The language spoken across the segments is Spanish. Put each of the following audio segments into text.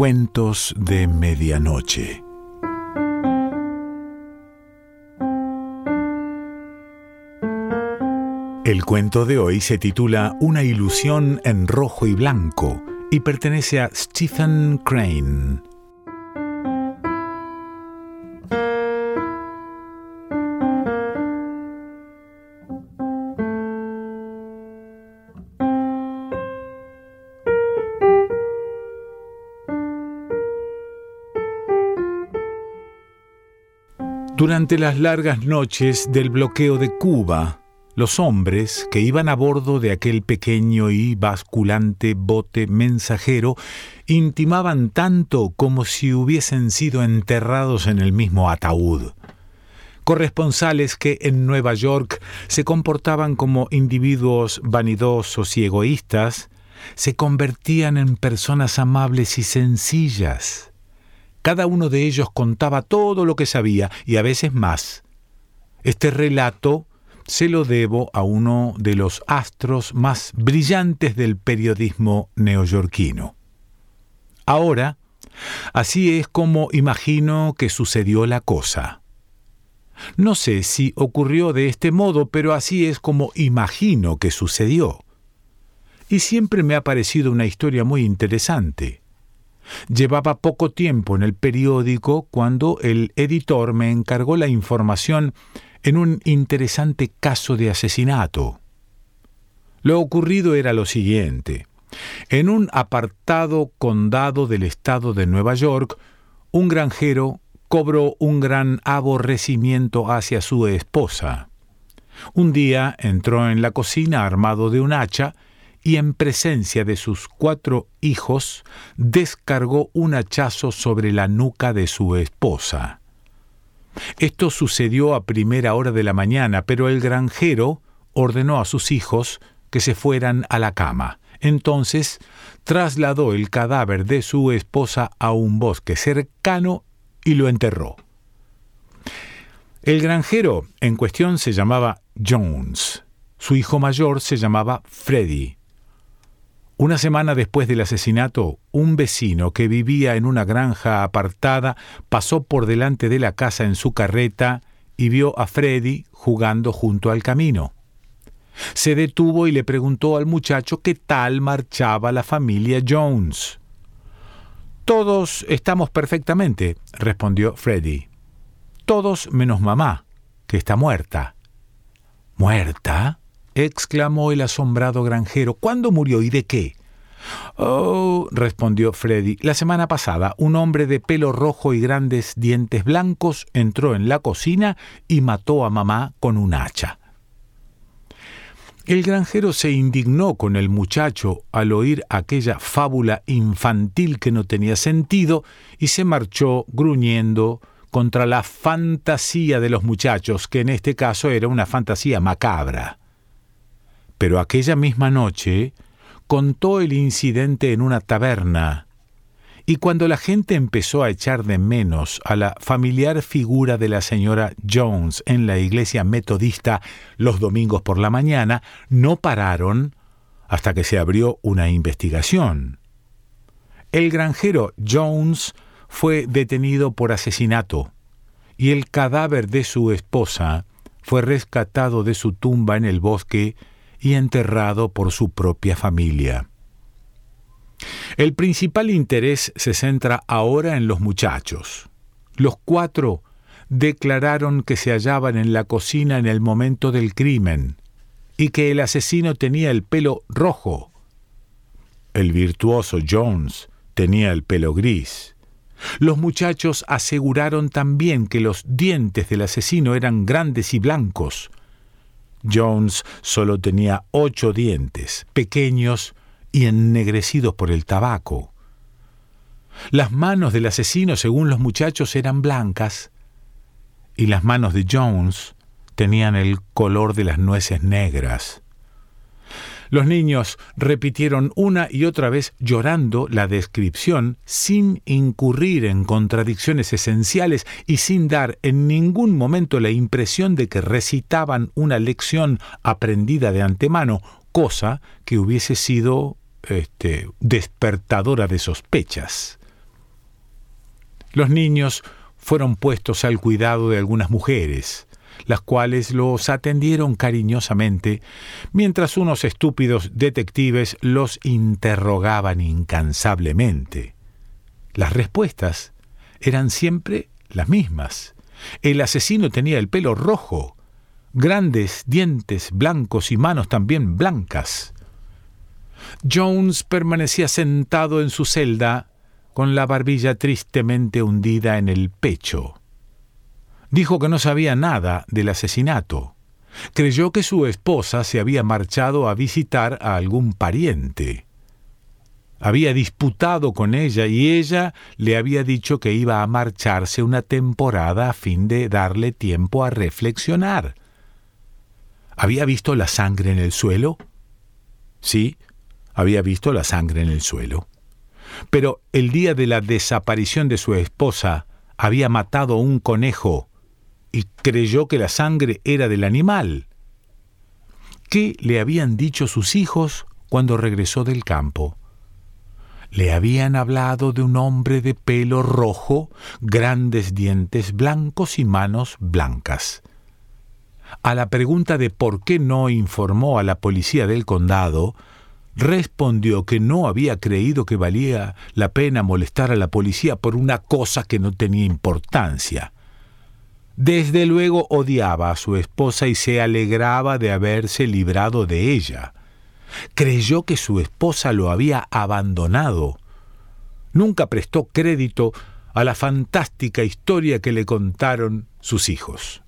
Cuentos de Medianoche. El cuento de hoy se titula Una ilusión en rojo y blanco y pertenece a Stephen Crane. Durante las largas noches del bloqueo de Cuba, los hombres que iban a bordo de aquel pequeño y basculante bote mensajero intimaban tanto como si hubiesen sido enterrados en el mismo ataúd. Corresponsales que en Nueva York se comportaban como individuos vanidosos y egoístas, se convertían en personas amables y sencillas cada uno de ellos contaba todo lo que sabía y a veces más. Este relato se lo debo a uno de los astros más brillantes del periodismo neoyorquino. Ahora, así es como imagino que sucedió la cosa. No sé si ocurrió de este modo, pero así es como imagino que sucedió. Y siempre me ha parecido una historia muy interesante. Llevaba poco tiempo en el periódico cuando el editor me encargó la información en un interesante caso de asesinato. Lo ocurrido era lo siguiente. En un apartado condado del estado de Nueva York, un granjero cobró un gran aborrecimiento hacia su esposa. Un día entró en la cocina armado de un hacha y en presencia de sus cuatro hijos descargó un hachazo sobre la nuca de su esposa. Esto sucedió a primera hora de la mañana, pero el granjero ordenó a sus hijos que se fueran a la cama. Entonces trasladó el cadáver de su esposa a un bosque cercano y lo enterró. El granjero en cuestión se llamaba Jones. Su hijo mayor se llamaba Freddy. Una semana después del asesinato, un vecino que vivía en una granja apartada pasó por delante de la casa en su carreta y vio a Freddy jugando junto al camino. Se detuvo y le preguntó al muchacho qué tal marchaba la familia Jones. Todos estamos perfectamente, respondió Freddy. Todos menos mamá, que está muerta. ¿Muerta? Exclamó el asombrado granjero. ¿Cuándo murió y de qué? Oh, respondió Freddy, la semana pasada un hombre de pelo rojo y grandes dientes blancos entró en la cocina y mató a mamá con un hacha. El granjero se indignó con el muchacho al oír aquella fábula infantil que no tenía sentido y se marchó gruñendo contra la fantasía de los muchachos, que en este caso era una fantasía macabra. Pero aquella misma noche contó el incidente en una taberna, y cuando la gente empezó a echar de menos a la familiar figura de la señora Jones en la iglesia metodista los domingos por la mañana, no pararon hasta que se abrió una investigación. El granjero Jones fue detenido por asesinato y el cadáver de su esposa fue rescatado de su tumba en el bosque y enterrado por su propia familia. El principal interés se centra ahora en los muchachos. Los cuatro declararon que se hallaban en la cocina en el momento del crimen y que el asesino tenía el pelo rojo. El virtuoso Jones tenía el pelo gris. Los muchachos aseguraron también que los dientes del asesino eran grandes y blancos, Jones solo tenía ocho dientes, pequeños y ennegrecidos por el tabaco. Las manos del asesino, según los muchachos, eran blancas y las manos de Jones tenían el color de las nueces negras. Los niños repitieron una y otra vez llorando la descripción sin incurrir en contradicciones esenciales y sin dar en ningún momento la impresión de que recitaban una lección aprendida de antemano, cosa que hubiese sido este, despertadora de sospechas. Los niños fueron puestos al cuidado de algunas mujeres, las cuales los atendieron cariñosamente, mientras unos estúpidos detectives los interrogaban incansablemente. Las respuestas eran siempre las mismas. El asesino tenía el pelo rojo, grandes dientes blancos y manos también blancas. Jones permanecía sentado en su celda con la barbilla tristemente hundida en el pecho. Dijo que no sabía nada del asesinato. Creyó que su esposa se había marchado a visitar a algún pariente. Había disputado con ella y ella le había dicho que iba a marcharse una temporada a fin de darle tiempo a reflexionar. ¿Había visto la sangre en el suelo? Sí, había visto la sangre en el suelo. Pero el día de la desaparición de su esposa había matado un conejo y creyó que la sangre era del animal. ¿Qué le habían dicho sus hijos cuando regresó del campo? Le habían hablado de un hombre de pelo rojo, grandes dientes blancos y manos blancas. A la pregunta de por qué no informó a la policía del condado, respondió que no había creído que valía la pena molestar a la policía por una cosa que no tenía importancia. Desde luego odiaba a su esposa y se alegraba de haberse librado de ella. Creyó que su esposa lo había abandonado. Nunca prestó crédito a la fantástica historia que le contaron sus hijos.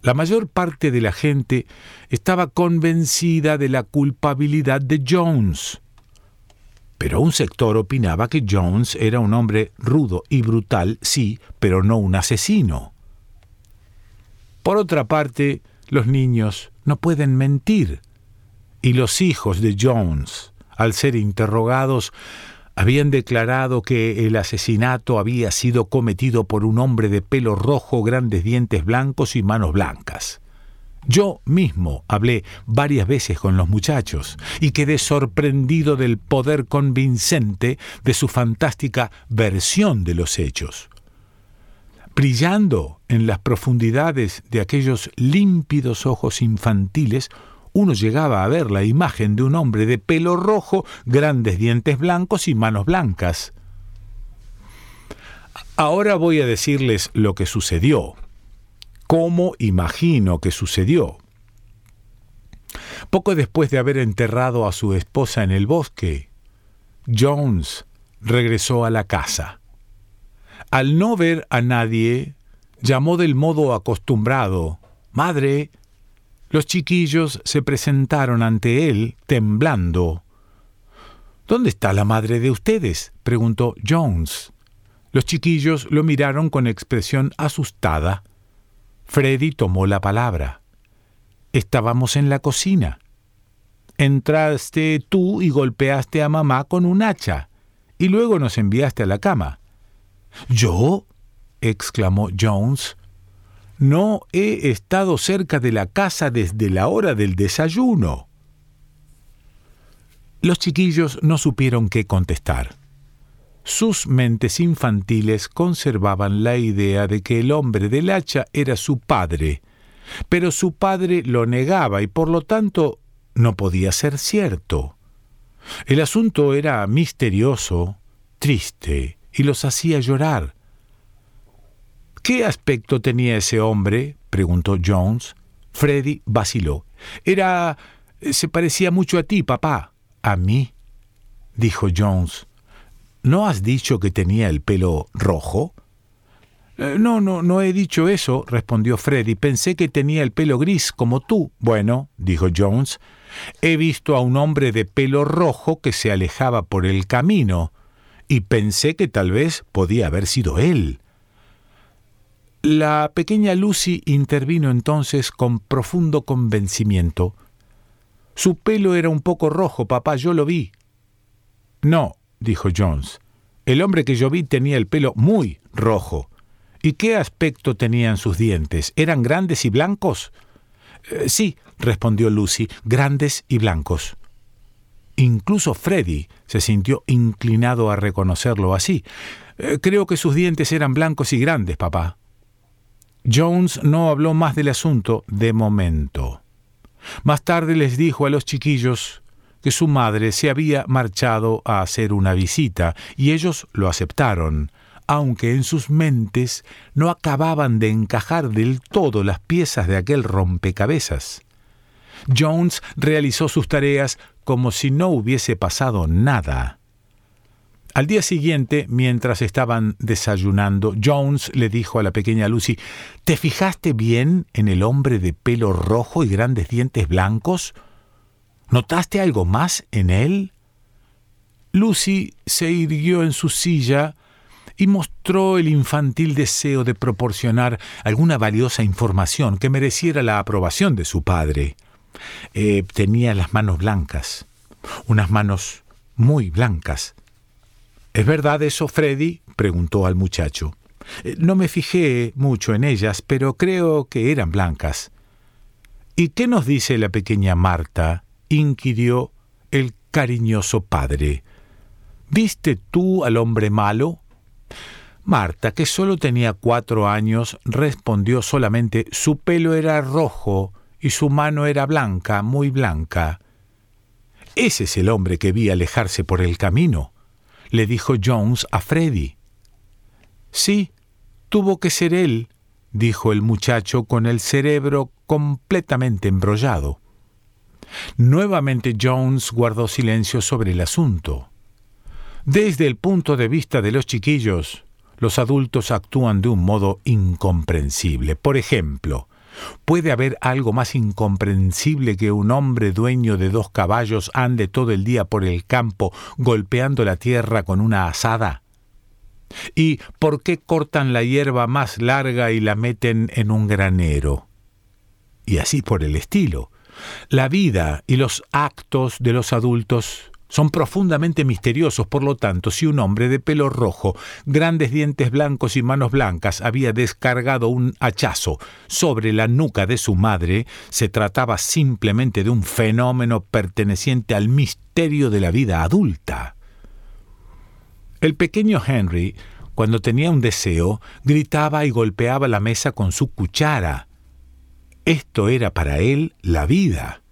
La mayor parte de la gente estaba convencida de la culpabilidad de Jones. Pero un sector opinaba que Jones era un hombre rudo y brutal, sí, pero no un asesino. Por otra parte, los niños no pueden mentir, y los hijos de Jones, al ser interrogados, habían declarado que el asesinato había sido cometido por un hombre de pelo rojo, grandes dientes blancos y manos blancas. Yo mismo hablé varias veces con los muchachos y quedé sorprendido del poder convincente de su fantástica versión de los hechos. Brillando en las profundidades de aquellos límpidos ojos infantiles, uno llegaba a ver la imagen de un hombre de pelo rojo, grandes dientes blancos y manos blancas. Ahora voy a decirles lo que sucedió, cómo imagino que sucedió. Poco después de haber enterrado a su esposa en el bosque, Jones regresó a la casa. Al no ver a nadie, llamó del modo acostumbrado, Madre, los chiquillos se presentaron ante él temblando. ¿Dónde está la madre de ustedes? preguntó Jones. Los chiquillos lo miraron con expresión asustada. Freddy tomó la palabra. Estábamos en la cocina. Entraste tú y golpeaste a mamá con un hacha, y luego nos enviaste a la cama. ¿Yo? exclamó Jones. No he estado cerca de la casa desde la hora del desayuno. Los chiquillos no supieron qué contestar. Sus mentes infantiles conservaban la idea de que el hombre del hacha era su padre, pero su padre lo negaba y por lo tanto no podía ser cierto. El asunto era misterioso, triste, y los hacía llorar. ¿Qué aspecto tenía ese hombre? preguntó Jones. Freddy vaciló. Era. se parecía mucho a ti, papá. ¿A mí? dijo Jones. ¿No has dicho que tenía el pelo rojo? Eh, no, no, no he dicho eso, respondió Freddy. Pensé que tenía el pelo gris como tú. Bueno, dijo Jones, he visto a un hombre de pelo rojo que se alejaba por el camino, y pensé que tal vez podía haber sido él. La pequeña Lucy intervino entonces con profundo convencimiento. Su pelo era un poco rojo, papá, yo lo vi. No, dijo Jones. El hombre que yo vi tenía el pelo muy rojo. ¿Y qué aspecto tenían sus dientes? ¿Eran grandes y blancos? Eh, sí, respondió Lucy, grandes y blancos. Incluso Freddy se sintió inclinado a reconocerlo así. Eh, creo que sus dientes eran blancos y grandes, papá. Jones no habló más del asunto de momento. Más tarde les dijo a los chiquillos que su madre se había marchado a hacer una visita, y ellos lo aceptaron, aunque en sus mentes no acababan de encajar del todo las piezas de aquel rompecabezas. Jones realizó sus tareas como si no hubiese pasado nada. Al día siguiente, mientras estaban desayunando, Jones le dijo a la pequeña Lucy, ¿Te fijaste bien en el hombre de pelo rojo y grandes dientes blancos? ¿Notaste algo más en él? Lucy se irguió en su silla y mostró el infantil deseo de proporcionar alguna valiosa información que mereciera la aprobación de su padre. Eh, tenía las manos blancas, unas manos muy blancas. ¿Es verdad eso, Freddy? preguntó al muchacho. Eh, no me fijé mucho en ellas, pero creo que eran blancas. ¿Y qué nos dice la pequeña Marta? inquirió el cariñoso padre. ¿Viste tú al hombre malo? Marta, que solo tenía cuatro años, respondió solamente su pelo era rojo y su mano era blanca, muy blanca. Ese es el hombre que vi alejarse por el camino, le dijo Jones a Freddy. Sí, tuvo que ser él, dijo el muchacho con el cerebro completamente embrollado. Nuevamente Jones guardó silencio sobre el asunto. Desde el punto de vista de los chiquillos, los adultos actúan de un modo incomprensible. Por ejemplo, ¿puede haber algo más incomprensible que un hombre dueño de dos caballos ande todo el día por el campo golpeando la tierra con una asada? ¿Y por qué cortan la hierba más larga y la meten en un granero? Y así por el estilo. La vida y los actos de los adultos son profundamente misteriosos, por lo tanto, si un hombre de pelo rojo, grandes dientes blancos y manos blancas había descargado un hachazo sobre la nuca de su madre, se trataba simplemente de un fenómeno perteneciente al misterio de la vida adulta. El pequeño Henry, cuando tenía un deseo, gritaba y golpeaba la mesa con su cuchara. Esto era para él la vida.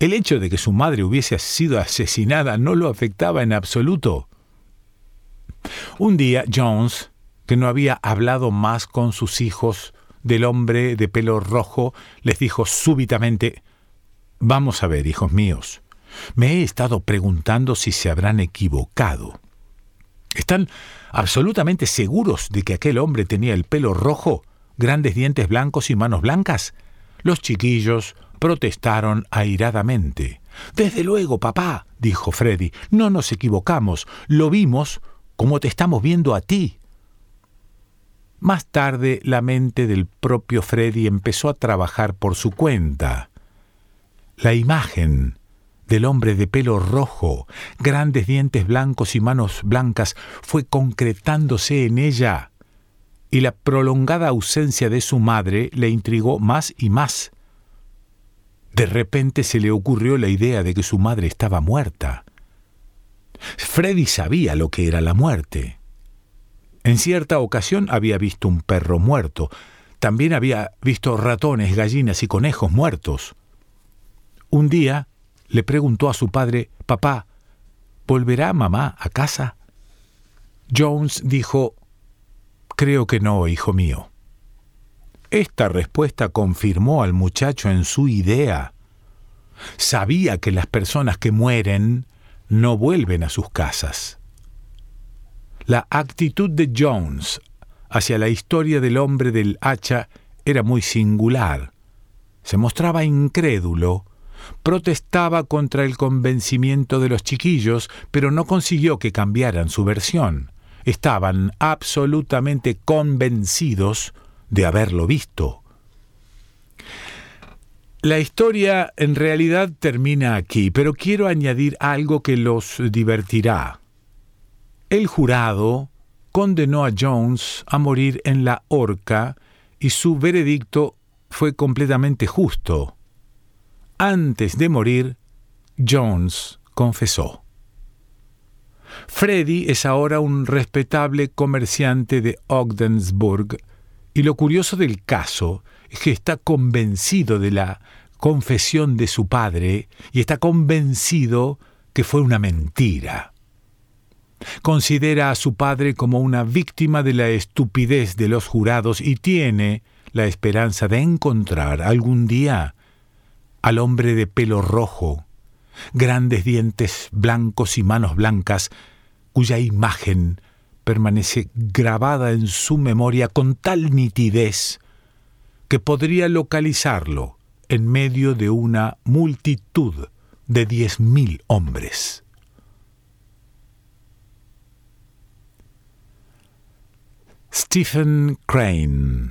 El hecho de que su madre hubiese sido asesinada no lo afectaba en absoluto. Un día Jones, que no había hablado más con sus hijos del hombre de pelo rojo, les dijo súbitamente Vamos a ver, hijos míos, me he estado preguntando si se habrán equivocado. ¿Están absolutamente seguros de que aquel hombre tenía el pelo rojo grandes dientes blancos y manos blancas? Los chiquillos protestaron airadamente. Desde luego, papá, dijo Freddy, no nos equivocamos, lo vimos como te estamos viendo a ti. Más tarde la mente del propio Freddy empezó a trabajar por su cuenta. La imagen del hombre de pelo rojo, grandes dientes blancos y manos blancas fue concretándose en ella y la prolongada ausencia de su madre le intrigó más y más. De repente se le ocurrió la idea de que su madre estaba muerta. Freddy sabía lo que era la muerte. En cierta ocasión había visto un perro muerto, también había visto ratones, gallinas y conejos muertos. Un día le preguntó a su padre, Papá, ¿volverá mamá a casa? Jones dijo, Creo que no, hijo mío. Esta respuesta confirmó al muchacho en su idea. Sabía que las personas que mueren no vuelven a sus casas. La actitud de Jones hacia la historia del hombre del hacha era muy singular. Se mostraba incrédulo, protestaba contra el convencimiento de los chiquillos, pero no consiguió que cambiaran su versión estaban absolutamente convencidos de haberlo visto. La historia en realidad termina aquí, pero quiero añadir algo que los divertirá. El jurado condenó a Jones a morir en la horca y su veredicto fue completamente justo. Antes de morir, Jones confesó. Freddy es ahora un respetable comerciante de Ogdensburg y lo curioso del caso es que está convencido de la confesión de su padre y está convencido que fue una mentira. Considera a su padre como una víctima de la estupidez de los jurados y tiene la esperanza de encontrar algún día al hombre de pelo rojo, grandes dientes blancos y manos blancas, cuya imagen permanece grabada en su memoria con tal nitidez que podría localizarlo en medio de una multitud de diez mil hombres. Stephen Crane